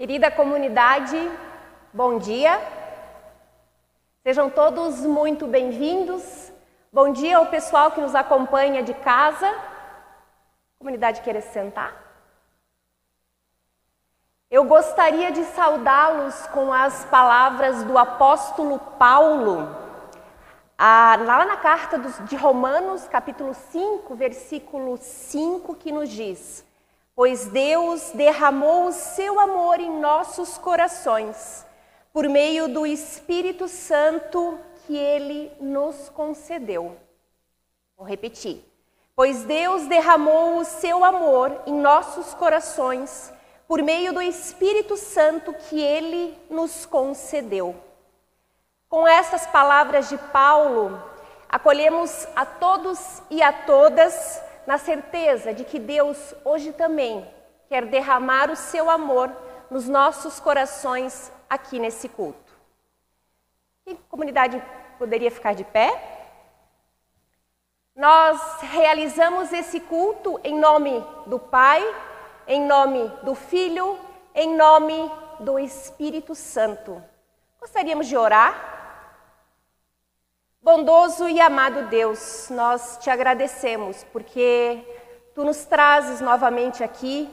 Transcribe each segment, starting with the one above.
Querida comunidade, bom dia. Sejam todos muito bem-vindos. Bom dia ao pessoal que nos acompanha de casa. Comunidade, querer sentar? Eu gostaria de saudá-los com as palavras do apóstolo Paulo, lá na carta de Romanos, capítulo 5, versículo 5, que nos diz pois Deus derramou o seu amor em nossos corações por meio do Espírito Santo que ele nos concedeu. Vou repetir. Pois Deus derramou o seu amor em nossos corações por meio do Espírito Santo que ele nos concedeu. Com essas palavras de Paulo, acolhemos a todos e a todas na certeza de que Deus hoje também quer derramar o seu amor nos nossos corações aqui nesse culto. E a comunidade poderia ficar de pé? Nós realizamos esse culto em nome do Pai, em nome do Filho, em nome do Espírito Santo. Gostaríamos de orar? Bondoso e amado Deus, nós te agradecemos porque tu nos trazes novamente aqui,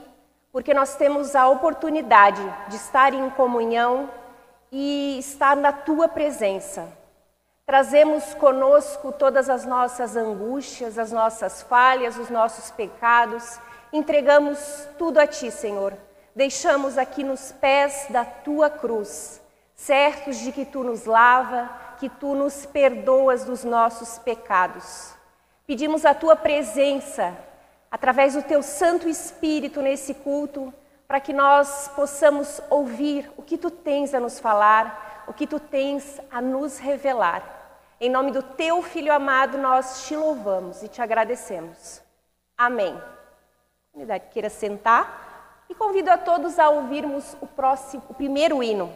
porque nós temos a oportunidade de estar em comunhão e estar na tua presença. Trazemos conosco todas as nossas angústias, as nossas falhas, os nossos pecados, entregamos tudo a ti, Senhor. Deixamos aqui nos pés da tua cruz, certos de que tu nos lava, que tu nos perdoas dos nossos pecados. Pedimos a tua presença, através do teu Santo Espírito nesse culto, para que nós possamos ouvir o que tu tens a nos falar, o que tu tens a nos revelar. Em nome do teu Filho amado, nós te louvamos e te agradecemos. Amém. A comunidade queira sentar e convido a todos a ouvirmos o próximo, o primeiro hino.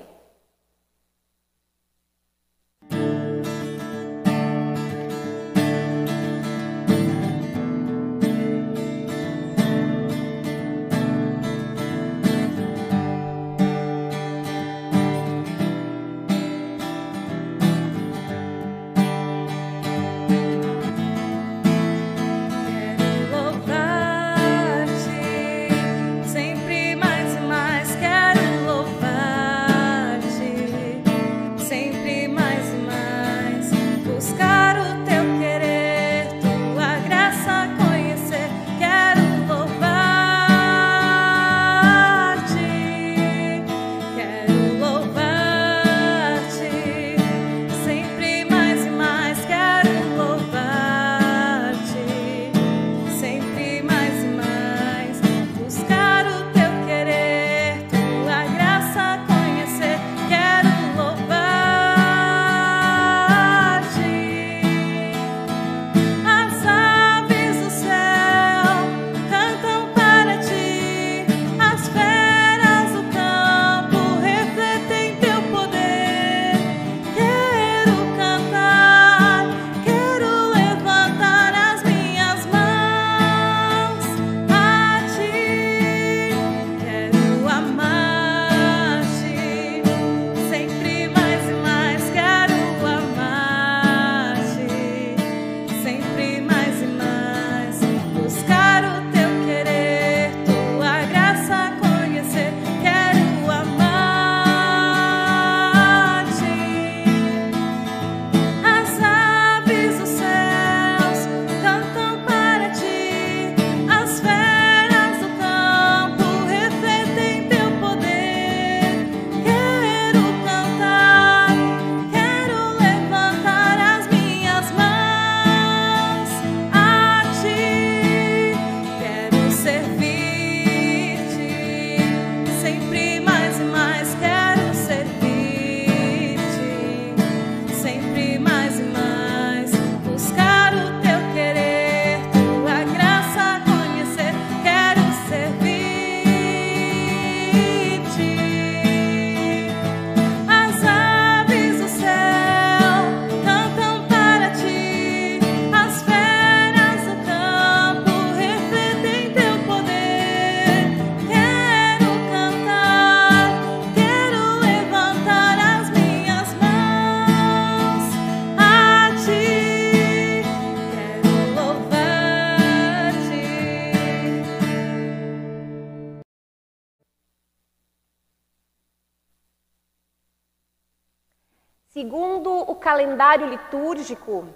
Segundo o calendário litúrgico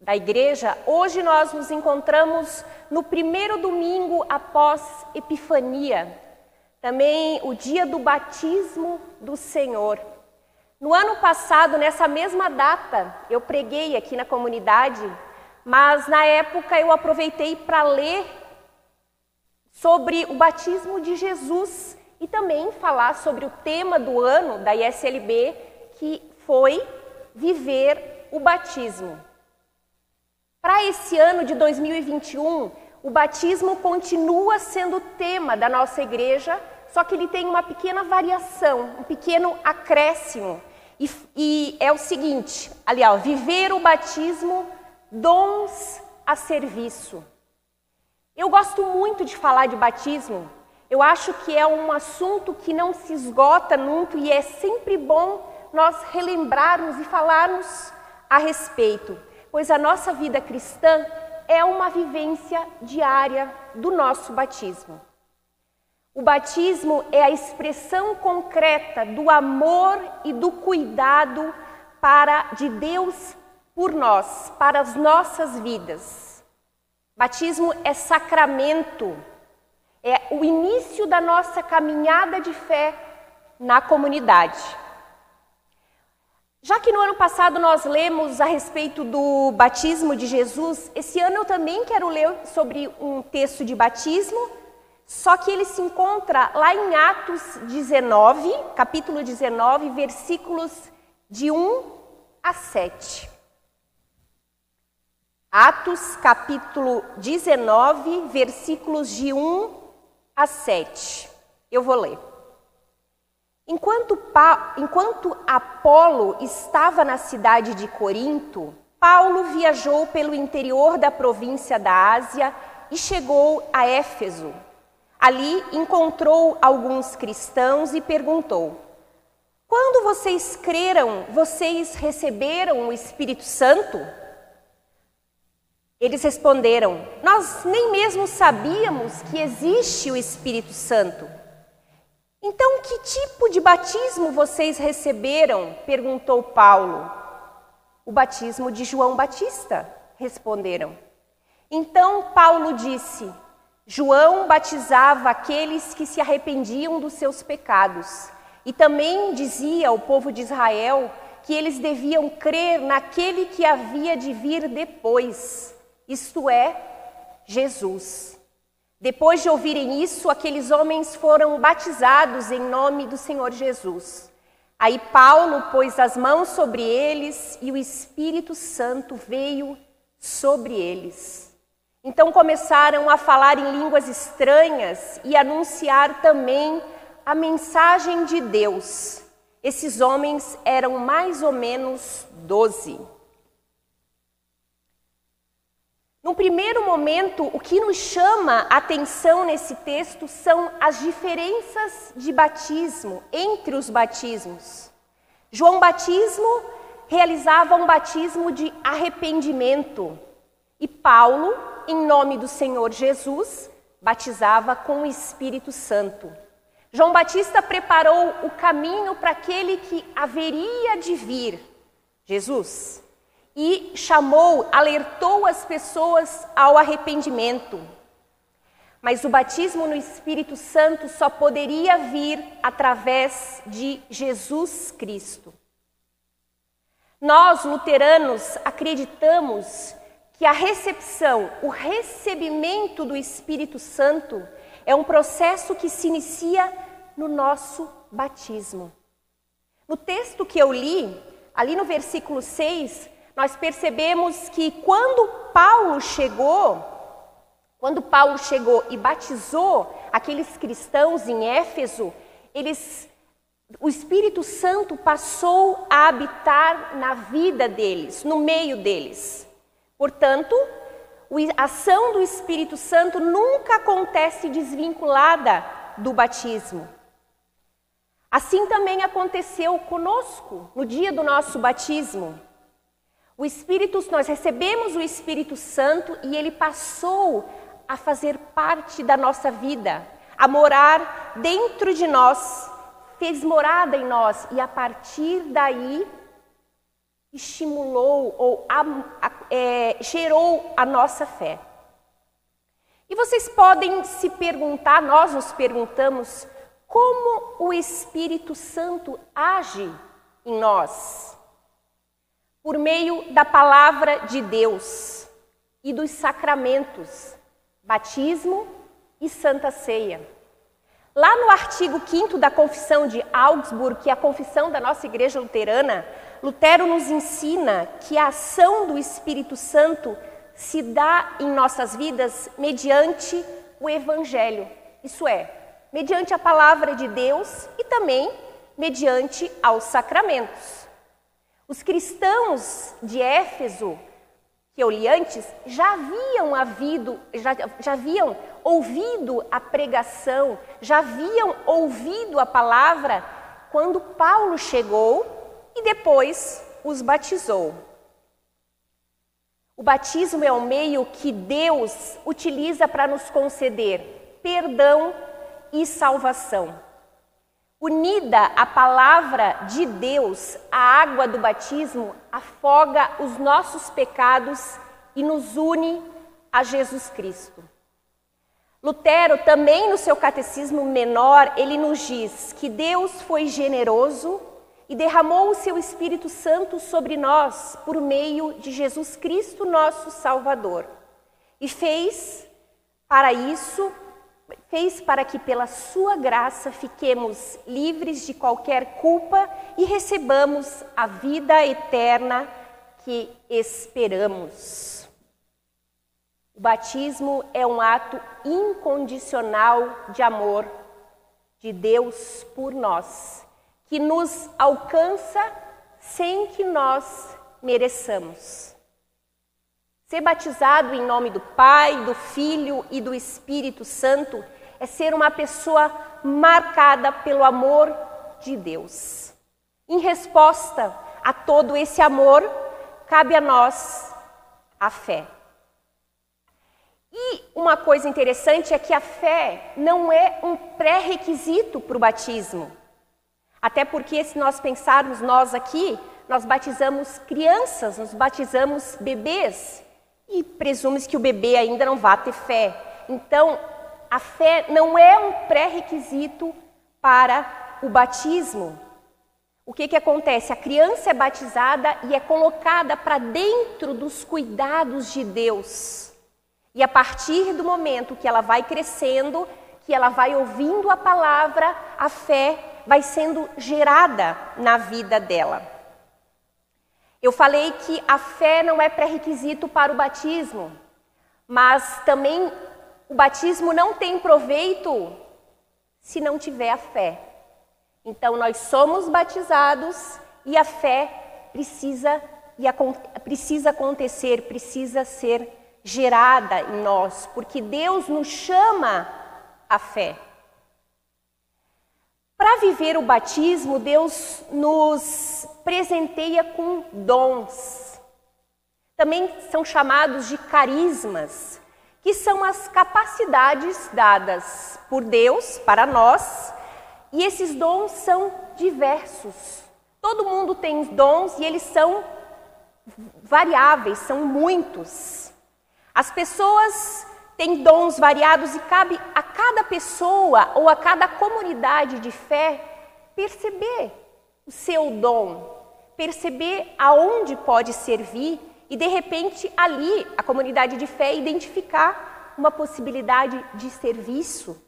da igreja, hoje nós nos encontramos no primeiro domingo após Epifania, também o dia do batismo do Senhor. No ano passado, nessa mesma data, eu preguei aqui na comunidade, mas na época eu aproveitei para ler sobre o batismo de Jesus e também falar sobre o tema do ano da ISLB, que foi viver o batismo. Para esse ano de 2021, o batismo continua sendo o tema da nossa igreja, só que ele tem uma pequena variação, um pequeno acréscimo. E, e é o seguinte: ali, ó, viver o batismo, dons a serviço. Eu gosto muito de falar de batismo. Eu acho que é um assunto que não se esgota nunca e é sempre bom nós relembrarmos e falarmos a respeito, pois a nossa vida cristã é uma vivência diária do nosso batismo. O batismo é a expressão concreta do amor e do cuidado para de Deus por nós, para as nossas vidas. Batismo é sacramento, é o início da nossa caminhada de fé na comunidade. Já que no ano passado nós lemos a respeito do batismo de Jesus, esse ano eu também quero ler sobre um texto de batismo, só que ele se encontra lá em Atos 19, capítulo 19, versículos de 1 a 7. Atos capítulo 19, versículos de 1 a 7. Eu vou ler. Enquanto, pa... Enquanto Apolo estava na cidade de Corinto, Paulo viajou pelo interior da província da Ásia e chegou a Éfeso. Ali encontrou alguns cristãos e perguntou: Quando vocês creram, vocês receberam o Espírito Santo? Eles responderam: Nós nem mesmo sabíamos que existe o Espírito Santo. Então, que tipo de batismo vocês receberam? perguntou Paulo. O batismo de João Batista, responderam. Então Paulo disse: João batizava aqueles que se arrependiam dos seus pecados, e também dizia ao povo de Israel que eles deviam crer naquele que havia de vir depois, isto é, Jesus. Depois de ouvirem isso, aqueles homens foram batizados em nome do Senhor Jesus. Aí Paulo pôs as mãos sobre eles e o Espírito Santo veio sobre eles. Então começaram a falar em línguas estranhas e anunciar também a mensagem de Deus. Esses homens eram mais ou menos doze. No primeiro momento, o que nos chama a atenção nesse texto são as diferenças de batismo entre os batismos. João Batismo realizava um batismo de arrependimento e Paulo, em nome do Senhor Jesus, batizava com o Espírito Santo. João Batista preparou o caminho para aquele que haveria de vir, Jesus e chamou, alertou as pessoas ao arrependimento. Mas o batismo no Espírito Santo só poderia vir através de Jesus Cristo. Nós, luteranos, acreditamos que a recepção, o recebimento do Espírito Santo é um processo que se inicia no nosso batismo. No texto que eu li, ali no versículo 6, nós percebemos que quando Paulo chegou, quando Paulo chegou e batizou aqueles cristãos em Éfeso, eles o Espírito Santo passou a habitar na vida deles, no meio deles. Portanto, a ação do Espírito Santo nunca acontece desvinculada do batismo. Assim também aconteceu conosco no dia do nosso batismo. O Espírito, nós recebemos o Espírito Santo e ele passou a fazer parte da nossa vida, a morar dentro de nós, fez morada em nós e a partir daí estimulou ou é, gerou a nossa fé. E vocês podem se perguntar, nós nos perguntamos, como o Espírito Santo age em nós? Por meio da palavra de Deus e dos sacramentos, batismo e santa ceia. Lá no artigo 5 da Confissão de Augsburg, que é a confissão da nossa igreja luterana, Lutero nos ensina que a ação do Espírito Santo se dá em nossas vidas mediante o Evangelho. Isso é, mediante a palavra de Deus e também mediante aos sacramentos. Os cristãos de Éfeso que eu li antes, já haviam havido, já, já haviam ouvido a pregação, já haviam ouvido a palavra quando Paulo chegou e depois os batizou. O batismo é o meio que Deus utiliza para nos conceder perdão e salvação. Unida à palavra de Deus, a água do batismo afoga os nossos pecados e nos une a Jesus Cristo. Lutero também no seu catecismo menor, ele nos diz que Deus foi generoso e derramou o seu Espírito Santo sobre nós por meio de Jesus Cristo, nosso Salvador. E fez para isso fez para que, pela sua graça, fiquemos livres de qualquer culpa e recebamos a vida eterna que esperamos. O batismo é um ato incondicional de amor de Deus por nós, que nos alcança sem que nós mereçamos. Ser batizado em nome do Pai, do Filho e do Espírito Santo é ser uma pessoa marcada pelo amor de Deus. Em resposta a todo esse amor, cabe a nós a fé. E uma coisa interessante é que a fé não é um pré-requisito para o batismo. Até porque, se nós pensarmos, nós aqui, nós batizamos crianças, nós batizamos bebês e presume-se que o bebê ainda não vá ter fé. Então, a fé não é um pré-requisito para o batismo. O que, que acontece? A criança é batizada e é colocada para dentro dos cuidados de Deus. E a partir do momento que ela vai crescendo, que ela vai ouvindo a palavra, a fé vai sendo gerada na vida dela. Eu falei que a fé não é pré-requisito para o batismo, mas também o batismo não tem proveito se não tiver a fé. Então nós somos batizados e a fé precisa, precisa acontecer, precisa ser gerada em nós, porque Deus nos chama à fé. Para viver o batismo, Deus nos presenteia com dons. Também são chamados de carismas, que são as capacidades dadas por Deus para nós, e esses dons são diversos. Todo mundo tem dons e eles são variáveis, são muitos. As pessoas tem dons variados e cabe a cada pessoa ou a cada comunidade de fé perceber o seu dom, perceber aonde pode servir e de repente ali a comunidade de fé identificar uma possibilidade de serviço.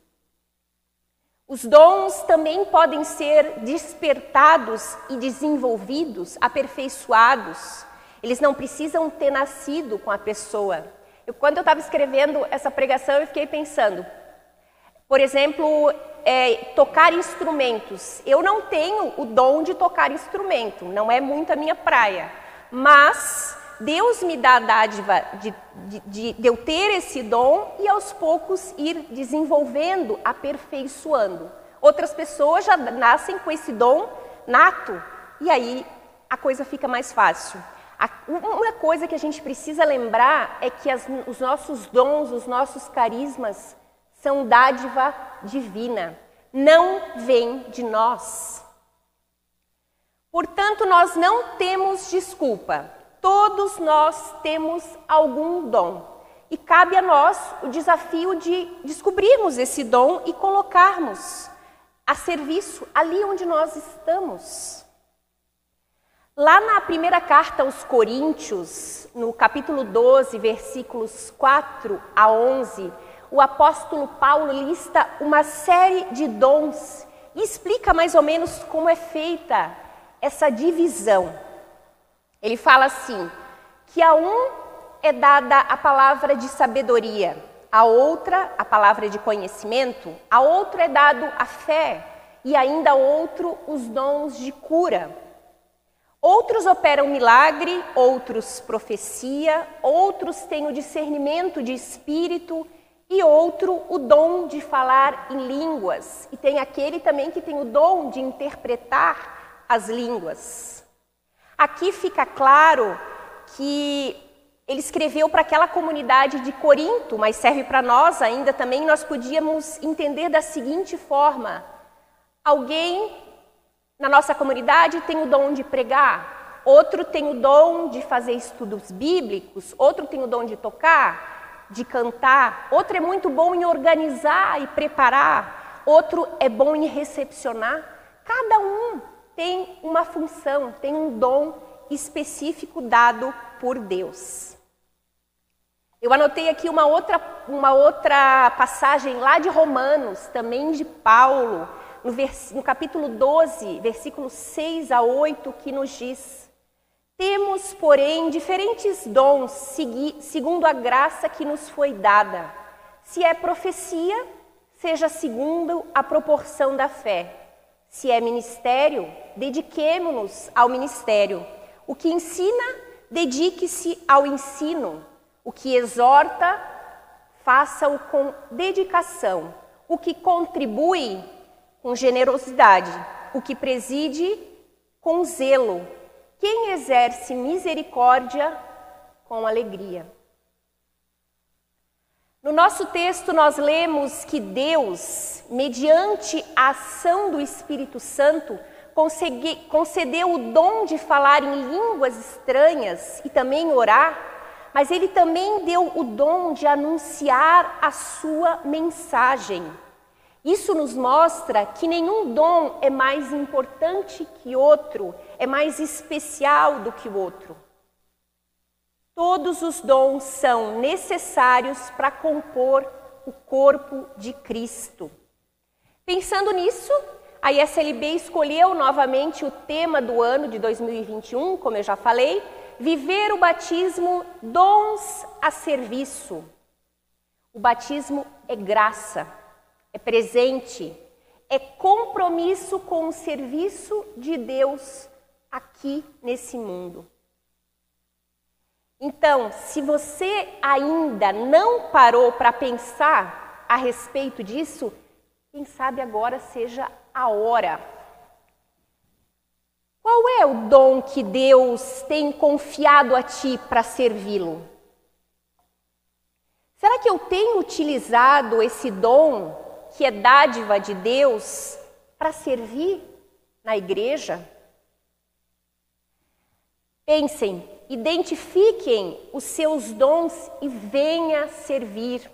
Os dons também podem ser despertados e desenvolvidos, aperfeiçoados. Eles não precisam ter nascido com a pessoa. Eu, quando eu estava escrevendo essa pregação, eu fiquei pensando, por exemplo, é, tocar instrumentos. Eu não tenho o dom de tocar instrumento, não é muito a minha praia. Mas Deus me dá a dádiva de, de, de, de eu ter esse dom e aos poucos ir desenvolvendo, aperfeiçoando. Outras pessoas já nascem com esse dom nato e aí a coisa fica mais fácil. Uma coisa que a gente precisa lembrar é que as, os nossos dons, os nossos carismas são dádiva divina, não vem de nós. Portanto, nós não temos desculpa. Todos nós temos algum dom. E cabe a nós o desafio de descobrirmos esse dom e colocarmos a serviço ali onde nós estamos. Lá na primeira carta aos Coríntios, no capítulo 12, versículos 4 a 11, o apóstolo Paulo lista uma série de dons e explica mais ou menos como é feita essa divisão. Ele fala assim: que a um é dada a palavra de sabedoria, a outra a palavra de conhecimento, a outro é dado a fé e ainda a outro os dons de cura. Outros operam milagre, outros profecia, outros têm o discernimento de espírito e outro o dom de falar em línguas. E tem aquele também que tem o dom de interpretar as línguas. Aqui fica claro que ele escreveu para aquela comunidade de Corinto, mas serve para nós ainda também. Nós podíamos entender da seguinte forma: alguém na nossa comunidade tem o dom de pregar, outro tem o dom de fazer estudos bíblicos, outro tem o dom de tocar, de cantar, outro é muito bom em organizar e preparar, outro é bom em recepcionar. Cada um tem uma função, tem um dom específico dado por Deus. Eu anotei aqui uma outra, uma outra passagem lá de Romanos, também de Paulo, no, vers... no capítulo 12, versículos 6 a 8, que nos diz: Temos, porém, diferentes dons segui... segundo a graça que nos foi dada. Se é profecia, seja segundo a proporção da fé. Se é ministério, dediquemo-nos ao ministério. O que ensina, dedique-se ao ensino. O que exorta, faça-o com dedicação. O que contribui, com generosidade, o que preside com zelo, quem exerce misericórdia com alegria. No nosso texto, nós lemos que Deus, mediante a ação do Espírito Santo, concedeu o dom de falar em línguas estranhas e também orar, mas Ele também deu o dom de anunciar a sua mensagem. Isso nos mostra que nenhum dom é mais importante que outro, é mais especial do que o outro. Todos os dons são necessários para compor o corpo de Cristo. Pensando nisso, a ISLB escolheu novamente o tema do ano de 2021, como eu já falei, viver o batismo dons a serviço. O batismo é graça é presente, é compromisso com o serviço de Deus aqui nesse mundo. Então, se você ainda não parou para pensar a respeito disso, quem sabe agora seja a hora. Qual é o dom que Deus tem confiado a ti para servi-lo? Será que eu tenho utilizado esse dom que é dádiva de Deus para servir na igreja? Pensem, identifiquem os seus dons e venha servir.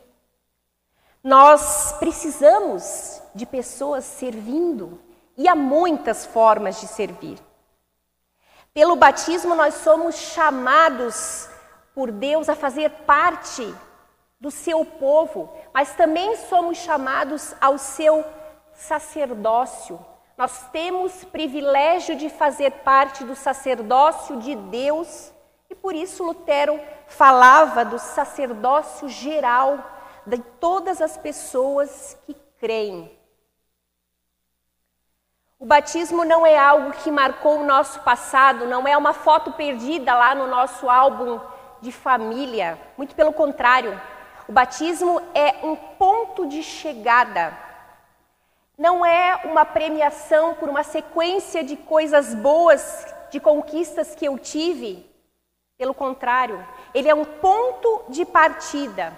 Nós precisamos de pessoas servindo e há muitas formas de servir. Pelo batismo, nós somos chamados por Deus a fazer parte do seu povo, mas também somos chamados ao seu sacerdócio. Nós temos privilégio de fazer parte do sacerdócio de Deus e por isso Lutero falava do sacerdócio geral de todas as pessoas que creem. O batismo não é algo que marcou o nosso passado, não é uma foto perdida lá no nosso álbum de família, muito pelo contrário. O batismo é um ponto de chegada. Não é uma premiação por uma sequência de coisas boas, de conquistas que eu tive. Pelo contrário, ele é um ponto de partida.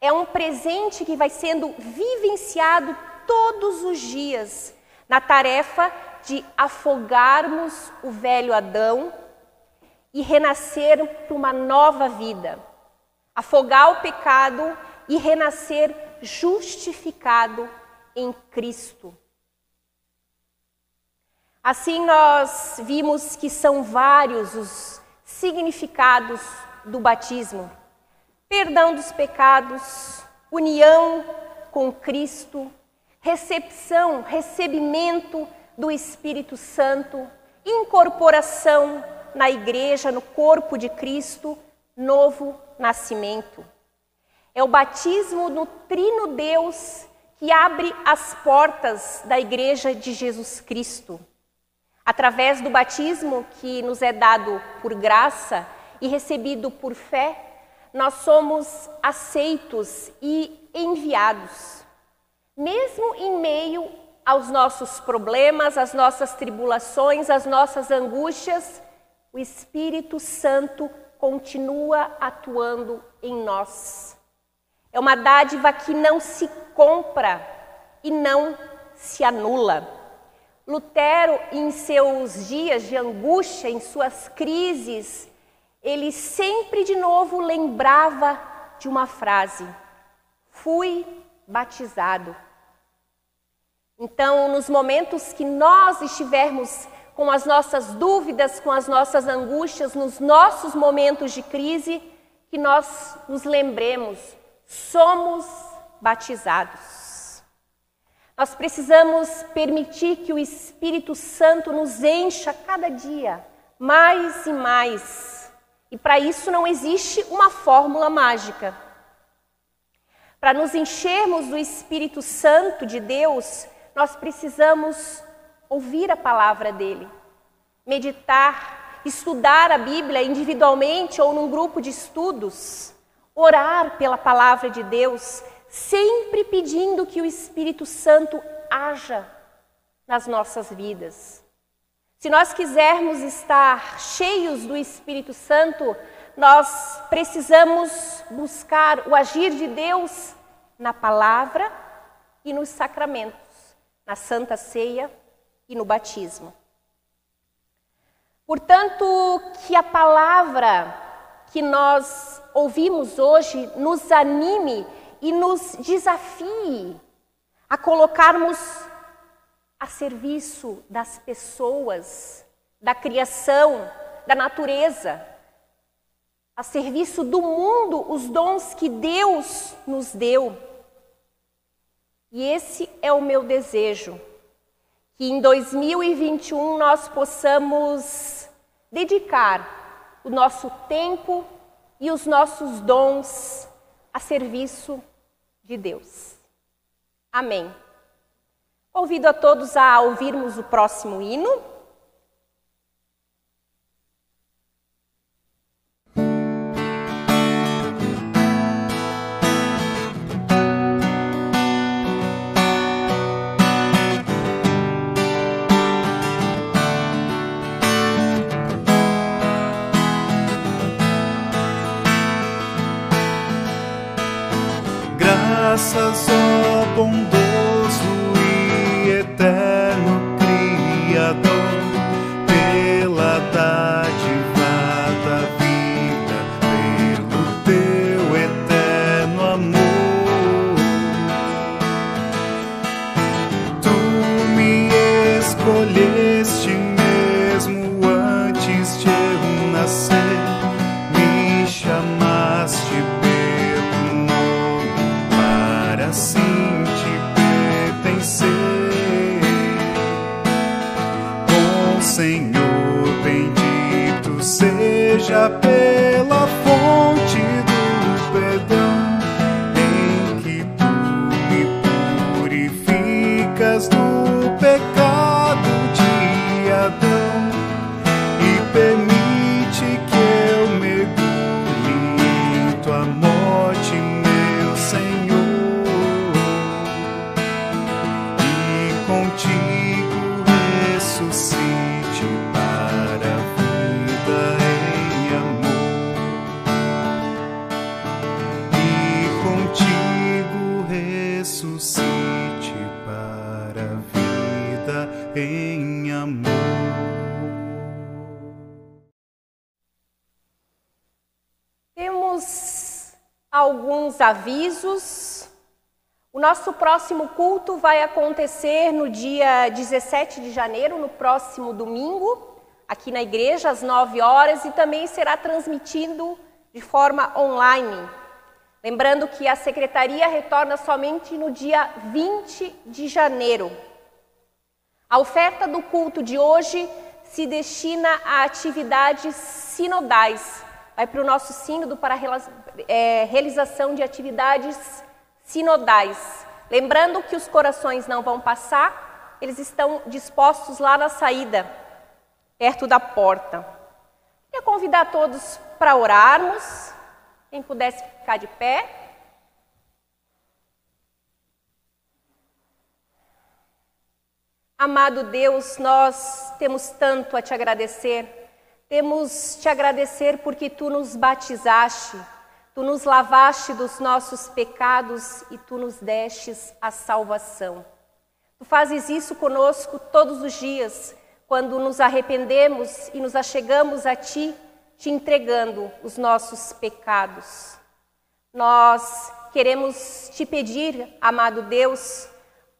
É um presente que vai sendo vivenciado todos os dias na tarefa de afogarmos o velho Adão e renascer para uma nova vida. Afogar o pecado e renascer justificado em Cristo. Assim, nós vimos que são vários os significados do batismo: perdão dos pecados, união com Cristo, recepção, recebimento do Espírito Santo, incorporação na igreja, no corpo de Cristo, novo nascimento. É o batismo no Trino Deus que abre as portas da igreja de Jesus Cristo. Através do batismo que nos é dado por graça e recebido por fé, nós somos aceitos e enviados. Mesmo em meio aos nossos problemas, às nossas tribulações, às nossas angústias, o Espírito Santo continua atuando em nós. É uma dádiva que não se compra e não se anula. Lutero, em seus dias de angústia, em suas crises, ele sempre de novo lembrava de uma frase: Fui batizado. Então, nos momentos que nós estivermos com as nossas dúvidas, com as nossas angústias, nos nossos momentos de crise, que nós nos lembremos, somos batizados. Nós precisamos permitir que o Espírito Santo nos encha cada dia mais e mais. E para isso não existe uma fórmula mágica. Para nos enchermos do Espírito Santo de Deus, nós precisamos ouvir a palavra dele, meditar, estudar a Bíblia individualmente ou num grupo de estudos, orar pela palavra de Deus, sempre pedindo que o Espírito Santo haja nas nossas vidas. Se nós quisermos estar cheios do Espírito Santo, nós precisamos buscar o agir de Deus na palavra e nos sacramentos na Santa Ceia e no batismo. Portanto, que a palavra que nós ouvimos hoje nos anime e nos desafie a colocarmos a serviço das pessoas, da criação, da natureza, a serviço do mundo, os dons que Deus nos deu e esse é o meu desejo, que em 2021 nós possamos dedicar o nosso tempo e os nossos dons a serviço de Deus. Amém. Convido a todos a ouvirmos o próximo hino. Avisos. O nosso próximo culto vai acontecer no dia 17 de janeiro, no próximo domingo, aqui na igreja, às 9 horas, e também será transmitido de forma online. Lembrando que a secretaria retorna somente no dia 20 de janeiro. A oferta do culto de hoje se destina a atividades sinodais. Vai para o nosso sínodo para é, realização de atividades sinodais. Lembrando que os corações não vão passar, eles estão dispostos lá na saída, perto da porta. Queria convidar todos para orarmos. Quem pudesse ficar de pé. Amado Deus, nós temos tanto a te agradecer. Temos te agradecer porque tu nos batizaste, tu nos lavaste dos nossos pecados e tu nos destes a salvação. Tu fazes isso conosco todos os dias, quando nos arrependemos e nos achegamos a ti, te entregando os nossos pecados. Nós queremos te pedir, amado Deus,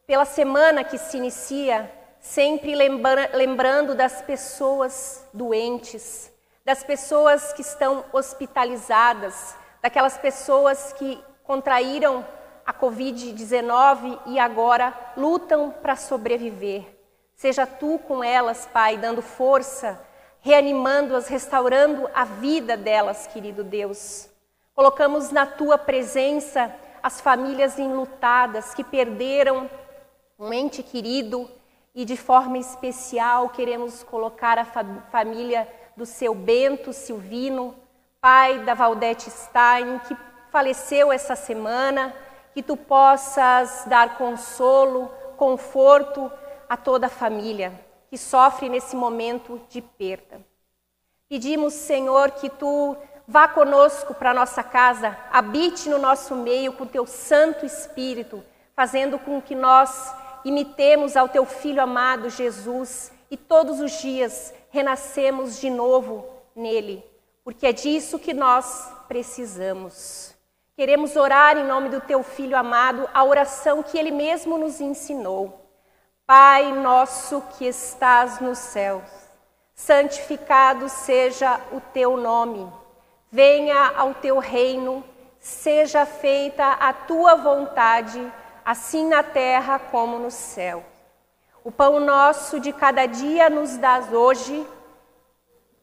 pela semana que se inicia, sempre lembra lembrando das pessoas doentes, das pessoas que estão hospitalizadas, daquelas pessoas que contraíram a Covid-19 e agora lutam para sobreviver. Seja tu com elas, Pai, dando força, reanimando-as, restaurando a vida delas, querido Deus. Colocamos na tua presença as famílias enlutadas que perderam um ente querido e de forma especial queremos colocar a fa família do seu Bento Silvino, pai da Valdete Stein, que faleceu essa semana, que tu possas dar consolo, conforto a toda a família que sofre nesse momento de perda. Pedimos, Senhor, que tu vá conosco para nossa casa, habite no nosso meio com teu Santo Espírito, fazendo com que nós imitemos ao teu filho amado Jesus e todos os dias renascemos de novo nele, porque é disso que nós precisamos. Queremos orar em nome do teu filho amado a oração que ele mesmo nos ensinou. Pai nosso que estás nos céus, santificado seja o teu nome. Venha ao teu reino, seja feita a tua vontade assim na terra como no céu. O pão nosso de cada dia nos dás hoje,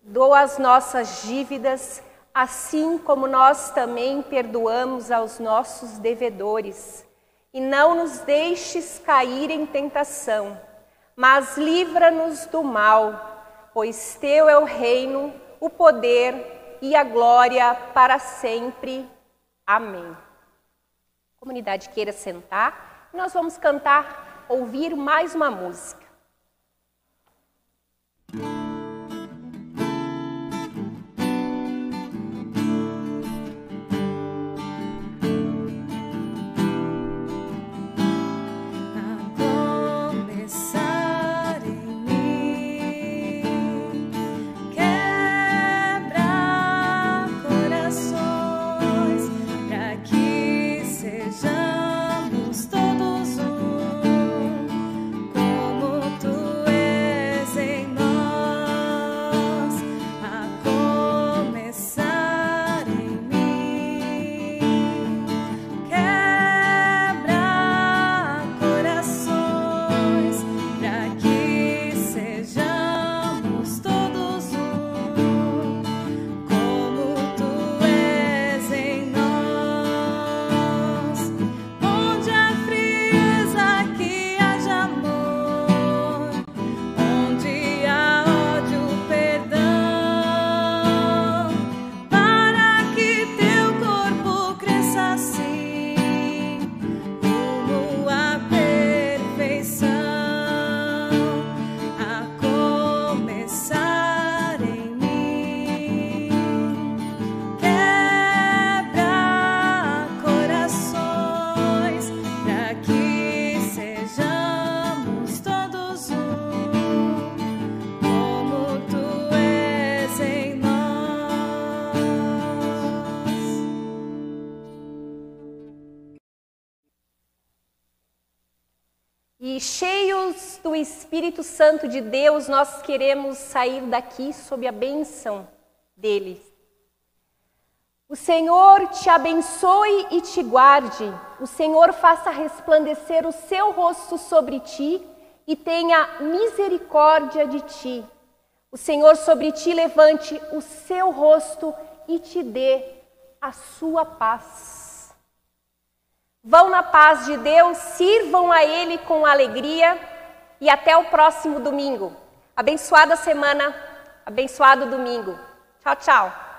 doa as nossas dívidas, assim como nós também perdoamos aos nossos devedores. E não nos deixes cair em tentação, mas livra-nos do mal, pois teu é o reino, o poder e a glória para sempre. Amém comunidade queira sentar, nós vamos cantar, ouvir mais uma música. Cheios do Espírito Santo de Deus, nós queremos sair daqui sob a bênção dele. O Senhor te abençoe e te guarde. O Senhor faça resplandecer o seu rosto sobre ti e tenha misericórdia de ti. O Senhor sobre ti levante o seu rosto e te dê a sua paz. Vão na paz de Deus, sirvam a Ele com alegria e até o próximo domingo. Abençoada semana, abençoado domingo. Tchau, tchau.